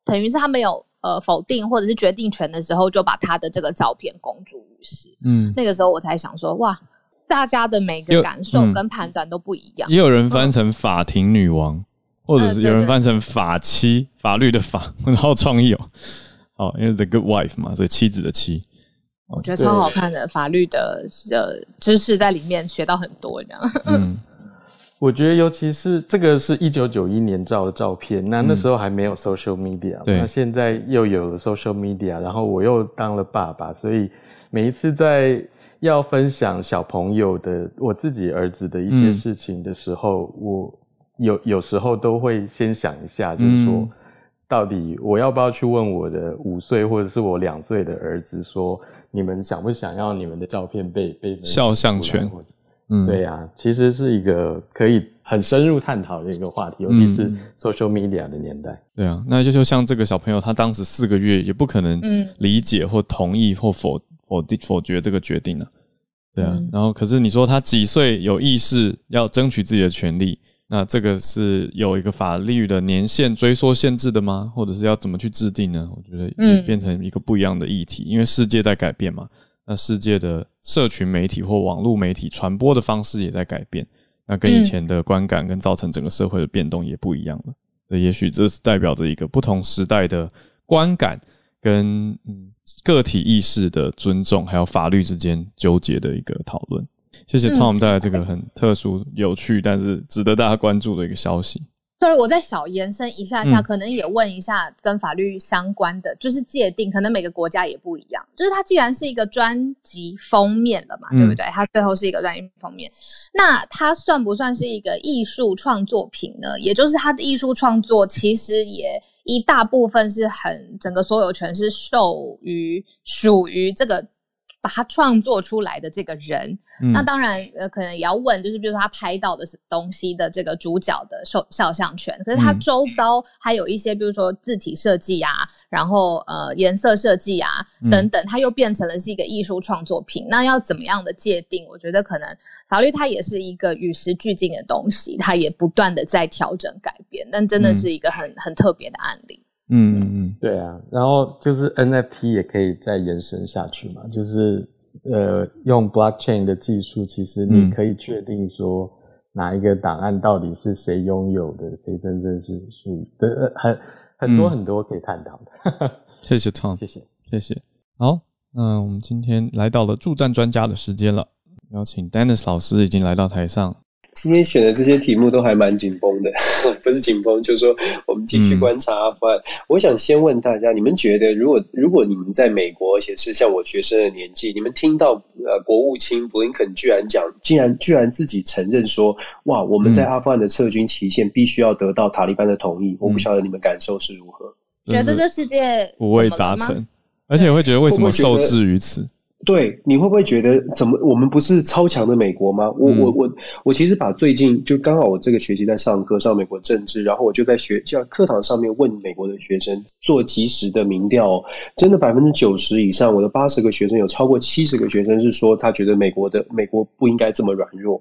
等于是他没有呃否定或者是决定权的时候，就把他的这个照片公诸于世。嗯，那个时候我才想说，哇。大家的每个感受跟判断都不一样。也有人翻成法庭女王，嗯、或者是有人翻成法妻，呃、法律的法，很好创意哦。哦，因为 The Good Wife 嘛，所以妻子的妻。我觉得超好看的，法律的呃知识在里面学到很多这样。嗯。我觉得，尤其是这个是一九九一年照的照片，那那时候还没有 social media，嗯，那现在又有了 social media，然后我又当了爸爸，所以每一次在要分享小朋友的我自己儿子的一些事情的时候，嗯，我有有时候都会先想一下，就是说，到底我要不要去问我的五岁或者是我两岁的儿子说，你们想不想要你们的照片被被肖像权？嗯，对呀、啊，其实是一个可以很深入探讨的一个话题，尤其是 social media 的年代。嗯、对啊，那就就像这个小朋友，他当时四个月也不可能理解或同意或否否定否决这个决定呢、啊。对啊，嗯、然后可是你说他几岁有意识要争取自己的权利，那这个是有一个法律的年限追溯限制的吗？或者是要怎么去制定呢？我觉得也变成一个不一样的议题，因为世界在改变嘛。那世界的社群媒体或网络媒体传播的方式也在改变，那跟以前的观感跟造成整个社会的变动也不一样了。所以也许这是代表着一个不同时代的观感跟嗯个体意识的尊重，还有法律之间纠结的一个讨论。谢谢 Tom 带来这个很特殊、有趣，但是值得大家关注的一个消息。所以我再小延伸一下下，嗯、可能也问一下跟法律相关的，就是界定，可能每个国家也不一样。就是它既然是一个专辑封面了嘛，嗯、对不对？它最后是一个专辑封面，那它算不算是一个艺术创作品呢？也就是它的艺术创作其实也一大部分是很整个所有权是授予属于这个。把他创作出来的这个人，嗯、那当然呃，可能也要问，就是比如说他拍到的是东西的这个主角的肖肖像权，可是他周遭还有一些，比如说字体设计啊，然后呃颜色设计啊等等，他又变成了是一个艺术创作品。嗯、那要怎么样的界定？我觉得可能法律它也是一个与时俱进的东西，它也不断的在调整改变，但真的是一个很、嗯、很特别的案例。嗯嗯嗯，对啊，然后就是 NFT 也可以再延伸下去嘛，就是呃，用 blockchain 的技术，其实你可以确定说哪一个档案到底是谁拥有的，谁真正是属于的，很很多很多可以探讨的。谢谢 Tom，谢谢谢谢。好，那我们今天来到了助战专家的时间了，邀请 Dennis 老师已经来到台上。今天选的这些题目都还蛮紧绷的，不是紧绷，就是说我们继续观察阿富汗。嗯、我想先问大家，你们觉得，如果如果你们在美国，而且是像我学生的年纪，你们听到呃国务卿布林肯居然讲，竟然居然自己承认说，哇，我们在阿富汗的撤军期限必须要得到塔利班的同意，嗯、我不晓得你们感受是如何？觉得这世界五味杂陈，而且会觉得为什么受制于此？对，你会不会觉得怎么我们不是超强的美国吗？我、嗯、我我我其实把最近就刚好我这个学期在上课上美国政治，然后我就在学校课堂上面问美国的学生做及时的民调，真的百分之九十以上，我的八十个学生有超过七十个学生是说他觉得美国的美国不应该这么软弱。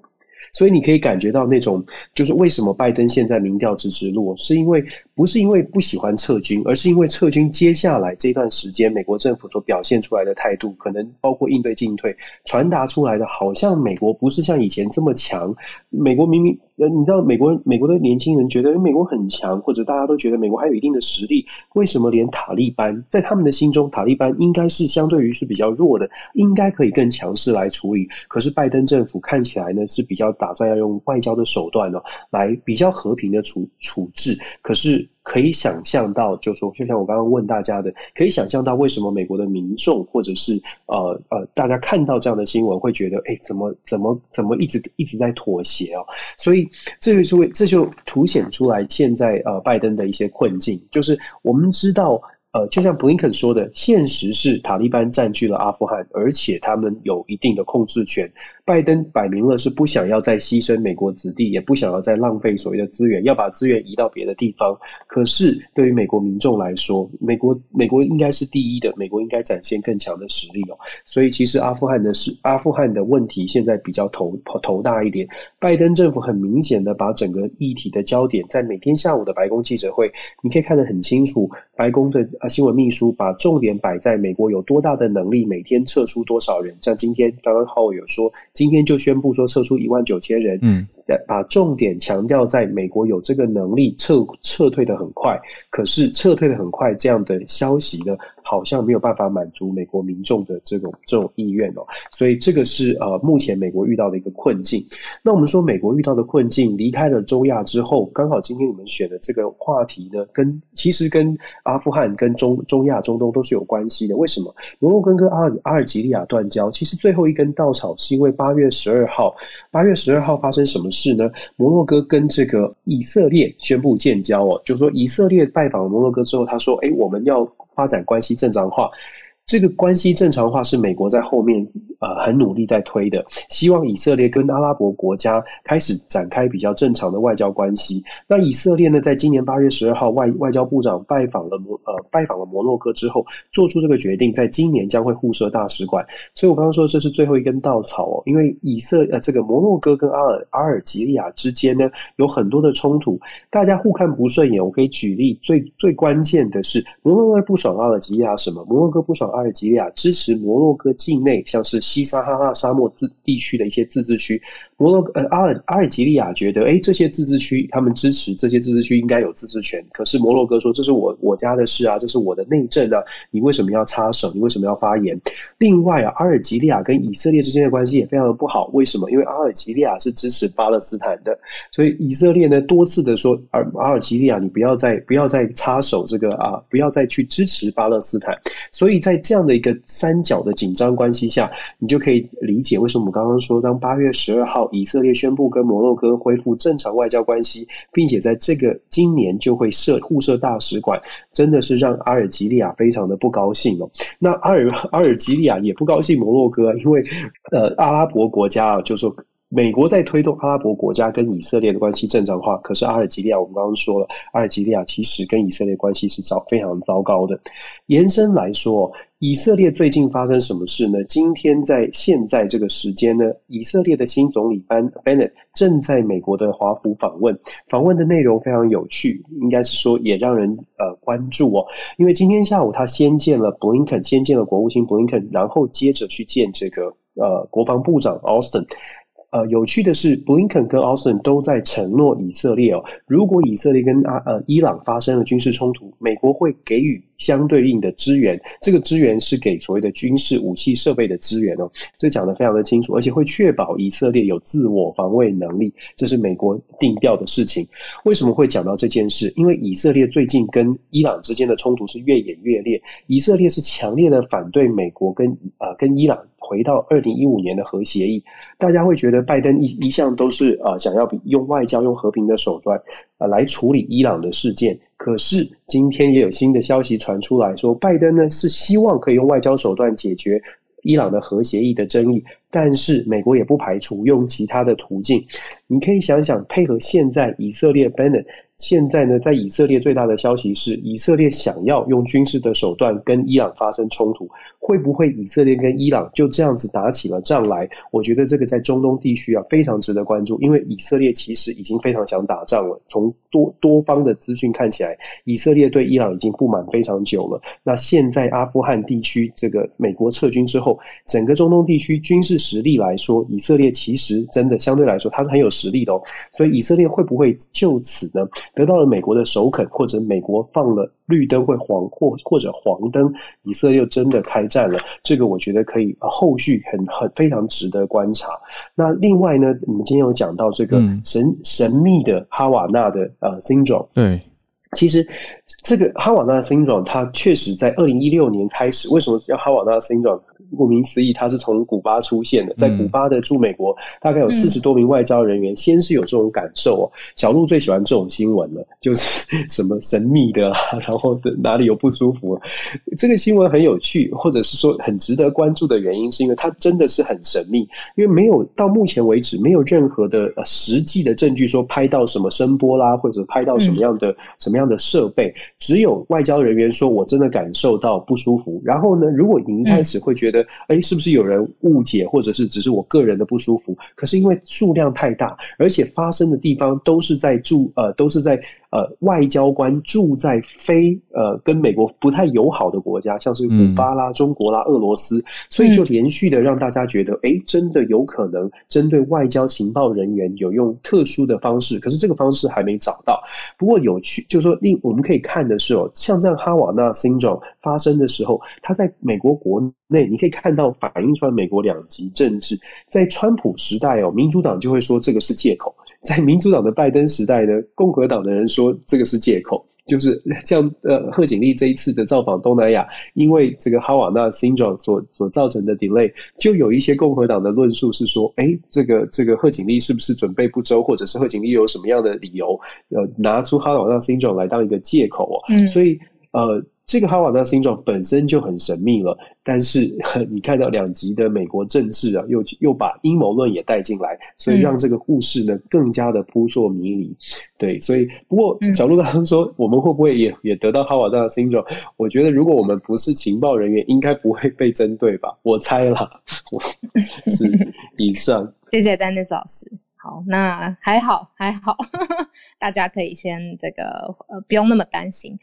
所以你可以感觉到那种，就是为什么拜登现在民调直直落，是因为不是因为不喜欢撤军，而是因为撤军接下来这段时间美国政府所表现出来的态度，可能包括应对进退，传达出来的好像美国不是像以前这么强。美国明明，呃，你知道美国美国的年轻人觉得美国很强，或者大家都觉得美国还有一定的实力，为什么连塔利班在他们的心中，塔利班应该是相对于是比较弱的，应该可以更强势来处理，可是拜登政府看起来呢是比较。打算要用外交的手段呢，来比较和平的处处置。可是可以想象到，就说就像我刚刚问大家的，可以想象到为什么美国的民众或者是呃呃大家看到这样的新闻会觉得，哎，怎么怎么怎么一直一直在妥协哦？所以这就是为这就凸显出来现在呃拜登的一些困境，就是我们知道。呃，就像布林肯说的，现实是塔利班占据了阿富汗，而且他们有一定的控制权。拜登摆明了是不想要再牺牲美国子弟，也不想要再浪费所谓的资源，要把资源移到别的地方。可是对于美国民众来说，美国美国应该是第一的，美国应该展现更强的实力哦。所以其实阿富汗的是阿富汗的问题现在比较头头大一点。拜登政府很明显的把整个议题的焦点在每天下午的白宫记者会，你可以看得很清楚，白宫的。啊，新闻秘书把重点摆在美国有多大的能力，每天撤出多少人。像今天刚刚浩有说，今天就宣布说撤出一万九千人。嗯。把重点强调在美国有这个能力撤撤退的很快，可是撤退的很快这样的消息呢，好像没有办法满足美国民众的这种这种意愿哦，所以这个是呃目前美国遇到的一个困境。那我们说美国遇到的困境，离开了中亚之后，刚好今天我们选的这个话题呢，跟其实跟阿富汗、跟中中亚、中东都是有关系的。为什么？摩洛哥跟阿尔阿尔及利亚断交，其实最后一根稻草是因为八月十二号，八月十二号发生什么事？呢，摩洛哥跟这个以色列宣布建交哦，就是说以色列拜访摩洛哥之后，他说：“诶，我们要发展关系正常化。”这个关系正常化是美国在后面呃很努力在推的，希望以色列跟阿拉伯国家开始展开比较正常的外交关系。那以色列呢，在今年八月十二号外外交部长拜访了摩呃拜访了摩洛哥之后，做出这个决定，在今年将会互设大使馆。所以我刚刚说这是最后一根稻草哦，因为以色呃这个摩洛哥跟阿尔阿尔及利亚之间呢有很多的冲突，大家互看不顺眼。我可以举例，最最关键的是摩洛哥不爽阿尔及利亚什么？摩洛哥不爽阿。阿尔及利亚支持摩洛哥境内像是西撒哈拉沙漠自地区的一些自治区。摩洛呃阿尔阿尔及利亚觉得，诶，这些自治区他们支持这些自治区应该有自治权。可是摩洛哥说，这是我我家的事啊，这是我的内政啊，你为什么要插手？你为什么要发言？另外啊，阿尔及利亚跟以色列之间的关系也非常的不好。为什么？因为阿尔及利亚是支持巴勒斯坦的，所以以色列呢多次的说，阿阿尔及利亚你不要再不要再插手这个啊，不要再去支持巴勒斯坦。所以在这样的一个三角的紧张关系下，你就可以理解为什么我们刚刚说，当八月十二号。以色列宣布跟摩洛哥恢复正常外交关系，并且在这个今年就会设互设大使馆，真的是让阿尔及利亚非常的不高兴哦。那阿尔阿尔及利亚也不高兴摩洛哥，因为呃阿拉伯国家啊，就说美国在推动阿拉伯国家跟以色列的关系正常化，可是阿尔及利亚我们刚刚说了，阿尔及利亚其实跟以色列关系是糟非常糟糕的。延伸来说。以色列最近发生什么事呢？今天在现在这个时间呢，以色列的新总理班 Bennett 正在美国的华府访问，访问的内容非常有趣，应该是说也让人呃关注哦。因为今天下午他先见了布林肯，先见了国务卿布林肯，然后接着去见这个呃国防部长 Austin。呃，有趣的是，布林肯跟奥斯汀都在承诺以色列哦，如果以色列跟阿呃伊朗发生了军事冲突，美国会给予相对应的支援。这个支援是给所谓的军事武器设备的支援哦，这讲得非常的清楚，而且会确保以色列有自我防卫能力，这是美国定调的事情。为什么会讲到这件事？因为以色列最近跟伊朗之间的冲突是越演越烈，以色列是强烈的反对美国跟呃跟伊朗回到二零一五年的核协议。大家会觉得拜登一一向都是呃想要用外交用和平的手段呃来处理伊朗的事件，可是今天也有新的消息传出来说，拜登呢是希望可以用外交手段解决伊朗的核协议的争议，但是美国也不排除用其他的途径。你可以想想，配合现在以色列 Bennett 现在呢，在以色列最大的消息是，以色列想要用军事的手段跟伊朗发生冲突。会不会以色列跟伊朗就这样子打起了仗来？我觉得这个在中东地区啊非常值得关注，因为以色列其实已经非常想打仗了。从多多方的资讯看起来，以色列对伊朗已经不满非常久了。那现在阿富汗地区这个美国撤军之后，整个中东地区军事实力来说，以色列其实真的相对来说它是很有实力的哦。所以以色列会不会就此呢得到了美国的首肯，或者美国放了绿灯会黄或或者黄灯，以色列又真的开战了，这个我觉得可以，呃，后续很很非常值得观察。那另外呢，我们今天有讲到这个神、嗯、神秘的哈瓦那的呃 syndrome，对，其实这个哈瓦那 syndrome 它确实在二零一六年开始，为什么叫哈瓦那 syndrome？顾名思义，它是从古巴出现的。在古巴的驻美国大概有四十多名外交人员，先是有这种感受哦。小鹿最喜欢这种新闻了，就是 什么神秘的，然后哪里有不舒服。这个新闻很有趣，或者是说很值得关注的原因，是因为它真的是很神秘，因为没有到目前为止没有任何的实际的证据说拍到什么声波啦，或者拍到什么样的什么样的设备，只有外交人员说我真的感受到不舒服。然后呢，如果你一开始会觉得，哎，是不是有人误解，或者是只是我个人的不舒服？可是因为数量太大，而且发生的地方都是在住，呃，都是在。呃，外交官住在非呃跟美国不太友好的国家，像是古巴啦、中国啦、俄罗斯，所以就连续的让大家觉得，哎，真的有可能针对外交情报人员有用特殊的方式，可是这个方式还没找到。不过有趣，就是说，另我们可以看的是哦，像这样哈瓦那 syndrome 发生的时候，它在美国国内，你可以看到反映出来美国两极政治。在川普时代哦，民主党就会说这个是借口。在民主党的拜登时代呢，共和党的人说这个是借口，就是像呃贺锦丽这一次的造访东南亚，因为这个哈瓦那 syndrome 所所造成的 delay，就有一些共和党的论述是说，哎，这个这个贺锦丽是不是准备不周，或者是贺锦丽有什么样的理由，呃，拿出哈瓦那 syndrome 来当一个借口哦，嗯，所以呃。这个哈瓦那 syndrome 本身就很神秘了，但是 你看到两极的美国政治啊，又又把阴谋论也带进来，所以让这个故事呢更加的扑朔迷离。对，所以不过小鹿刚刚说，我们会不会也 也得到哈瓦那 syndrome？我觉得如果我们不是情报人员，应该不会被针对吧？我猜啦。是以上，谢谢丹尼斯老师。好，那还好还好，大家可以先这个呃不用那么担心。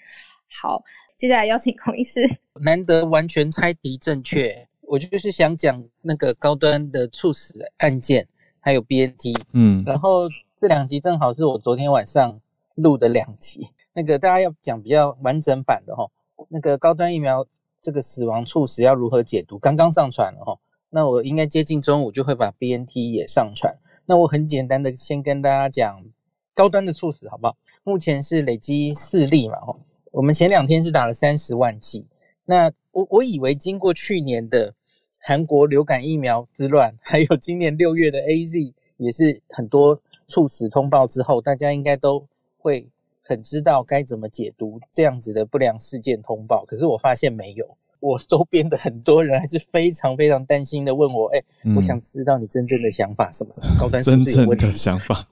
好。接下来邀请孔医师，难得完全猜题正确，我就是想讲那个高端的猝死案件，还有 BNT，嗯，然后这两集正好是我昨天晚上录的两集，那个大家要讲比较完整版的哈，那个高端疫苗这个死亡猝死要如何解读，刚刚上传了哈，那我应该接近中午就会把 BNT 也上传，那我很简单的先跟大家讲高端的猝死好不好？目前是累积四例嘛齁。我们前两天是打了三十万剂，那我我以为经过去年的韩国流感疫苗之乱，还有今年六月的 AZ 也是很多猝死通报之后，大家应该都会很知道该怎么解读这样子的不良事件通报。可是我发现没有，我周边的很多人还是非常非常担心的问我，哎、欸，我想知道你真正的想法什么什么，高端是不是有问题？真正的想法。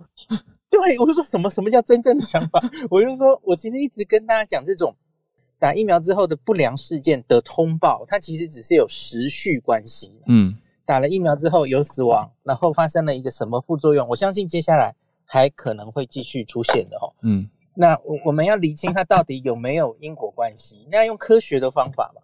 对，我就说什么什么叫真正的想法？我就说，我其实一直跟大家讲，这种打疫苗之后的不良事件的通报，它其实只是有时序关系。嗯，打了疫苗之后有死亡，然后发生了一个什么副作用？我相信接下来还可能会继续出现的哦。嗯，那我我们要厘清它到底有没有因果关系，那用科学的方法嘛。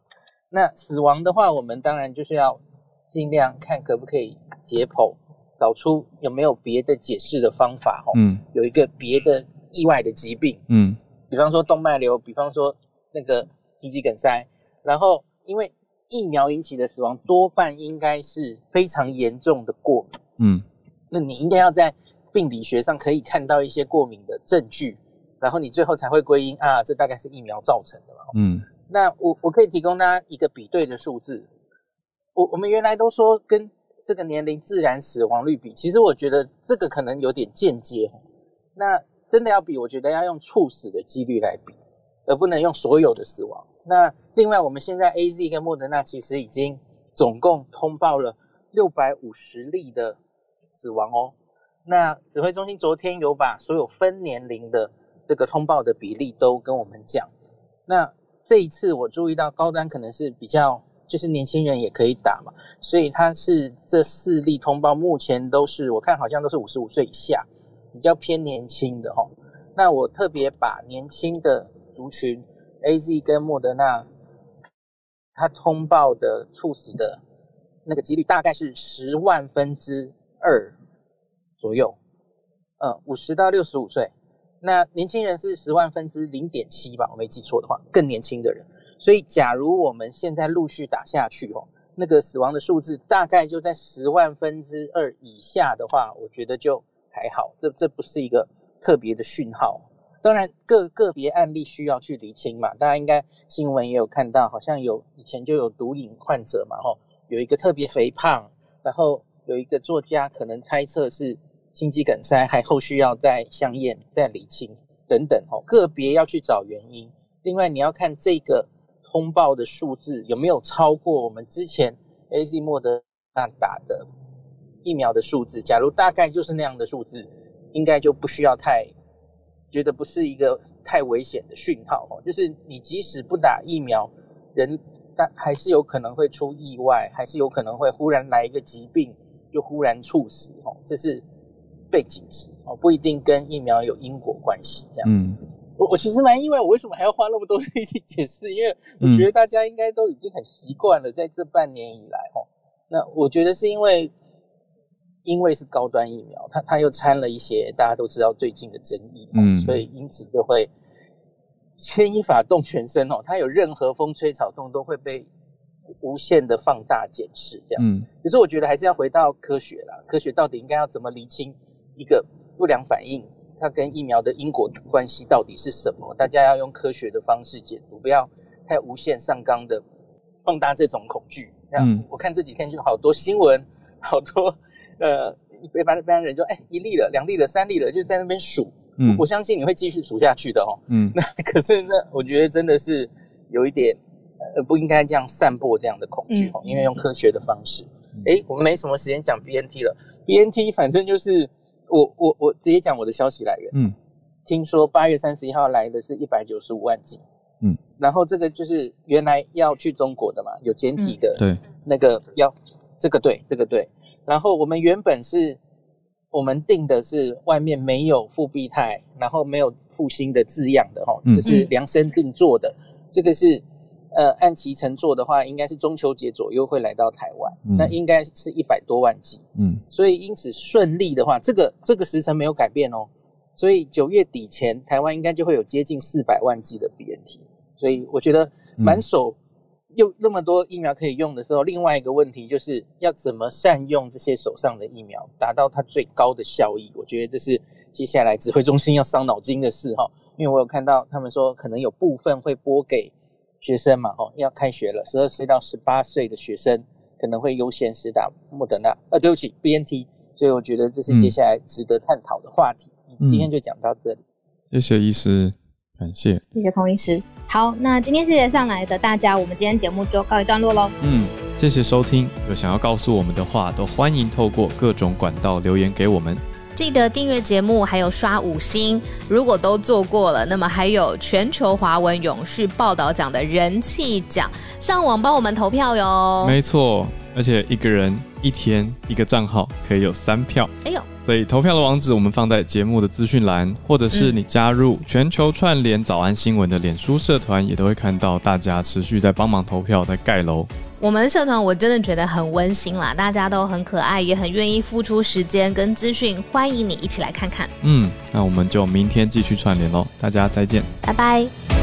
那死亡的话，我们当然就是要尽量看可不可以解剖。找出有没有别的解释的方法，哈，嗯，有一个别的意外的疾病，嗯，比方说动脉瘤，比方说那个心肌梗塞，然后因为疫苗引起的死亡多半应该是非常严重的过敏，嗯，那你应该要在病理学上可以看到一些过敏的证据，然后你最后才会归因啊，这大概是疫苗造成的嘛，嗯，那我我可以提供大家一个比对的数字，我我们原来都说跟这个年龄自然死亡率比，其实我觉得这个可能有点间接，那真的要比，我觉得要用猝死的几率来比，而不能用所有的死亡。那另外，我们现在 AZ 跟莫德纳其实已经总共通报了六百五十例的死亡哦。那指挥中心昨天有把所有分年龄的这个通报的比例都跟我们讲。那这一次我注意到高端可能是比较，就是年轻人也可以打嘛，所以他是这四例通报目前都是我看好像都是五十五岁以下，比较偏年轻的哈。那我特别把年轻的族群 AZ 跟莫德纳，他通报的猝死的那个几率大概是十万分之二。左右，呃，五十到六十五岁，那年轻人是十万分之零点七吧，我没记错的话，更年轻的人。所以，假如我们现在陆续打下去哦，那个死亡的数字大概就在十万分之二以下的话，我觉得就还好。这这不是一个特别的讯号。当然，个个别案例需要去厘清嘛。大家应该新闻也有看到，好像有以前就有毒瘾患者嘛，吼，有一个特别肥胖，然后有一个作家可能猜测是。心肌梗塞还后续要再相验、再理清等等哦，个别要去找原因。另外，你要看这个通报的数字有没有超过我们之前 AZ 莫德纳打的疫苗的数字。假如大概就是那样的数字，应该就不需要太觉得不是一个太危险的讯号哦。就是你即使不打疫苗，人但还是有可能会出意外，还是有可能会忽然来一个疾病，就忽然猝死哦。这是。背景值哦，不一定跟疫苗有因果关系这样子。我我其实蛮意外，我为什么还要花那么多 力气解释？因为我觉得大家应该都已经很习惯了，在这半年以来哦。那我觉得是因为，因为是高端疫苗，它它又掺了一些大家都知道最近的争议，嗯，所以因此就会牵一发动全身哦。它有任何风吹草动都会被无限的放大检视这样子。可是我觉得还是要回到科学啦，科学到底应该要怎么厘清？一个不良反应，它跟疫苗的因果关系到底是什么？大家要用科学的方式解读，不要太无限上纲的放大这种恐惧。嗯，我看这几天就好多新闻，好多呃一般一般人就哎一例了，两例了，三例了，就在那边数。嗯，我相信你会继续数下去的哦。嗯，那可是那我觉得真的是有一点呃不应该这样散播这样的恐惧哦，嗯，因为用科学的方式。哎，我们没什么时间讲 BNT 了，BNT 反正就是。我我我直接讲我的消息来源。嗯，听说八月三十一号来的是一百九十五万剂。嗯，然后这个就是原来要去中国的嘛，有简体的。对，那个要、嗯、这个对，这个对。然后我们原本是，我们定的是外面没有复必泰，然后没有复兴的字样的哈，这是量身定做的。嗯、这个是。呃，按期乘坐的话，应该是中秋节左右会来到台湾，嗯、那应该是一百多万剂，嗯，所以因此顺利的话，这个这个时程没有改变哦，所以九月底前，台湾应该就会有接近四百万剂的 BNT，所以我觉得满手又那么多疫苗可以用的时候，嗯、另外一个问题就是要怎么善用这些手上的疫苗，达到它最高的效益，我觉得这是接下来指挥中心要伤脑筋的事哈，因为我有看到他们说可能有部分会拨给。学生嘛，哦，要开学了，十二岁到十八岁的学生可能会优先施打莫德纳，呃，对不起，BNT，所以我觉得这是接下来值得探讨的话题。嗯、今天就讲到这里，谢谢医师，感谢，谢谢童医师。好，那今天谢谢上来的大家，我们今天节目就告一段落喽。嗯，谢谢收听，有想要告诉我们的话，都欢迎透过各种管道留言给我们。记得订阅节目，还有刷五星。如果都做过了，那么还有全球华文永续报道奖的人气奖，上网帮我们投票哟。没错，而且一个人一天一个账号可以有三票。哎呦！所以投票的网址我们放在节目的资讯栏，或者是你加入全球串联早安新闻的脸书社团，也都会看到大家持续在帮忙投票，在盖楼。我们社团我真的觉得很温馨啦，大家都很可爱，也很愿意付出时间跟资讯，欢迎你一起来看看。嗯，那我们就明天继续串联喽，大家再见，拜拜。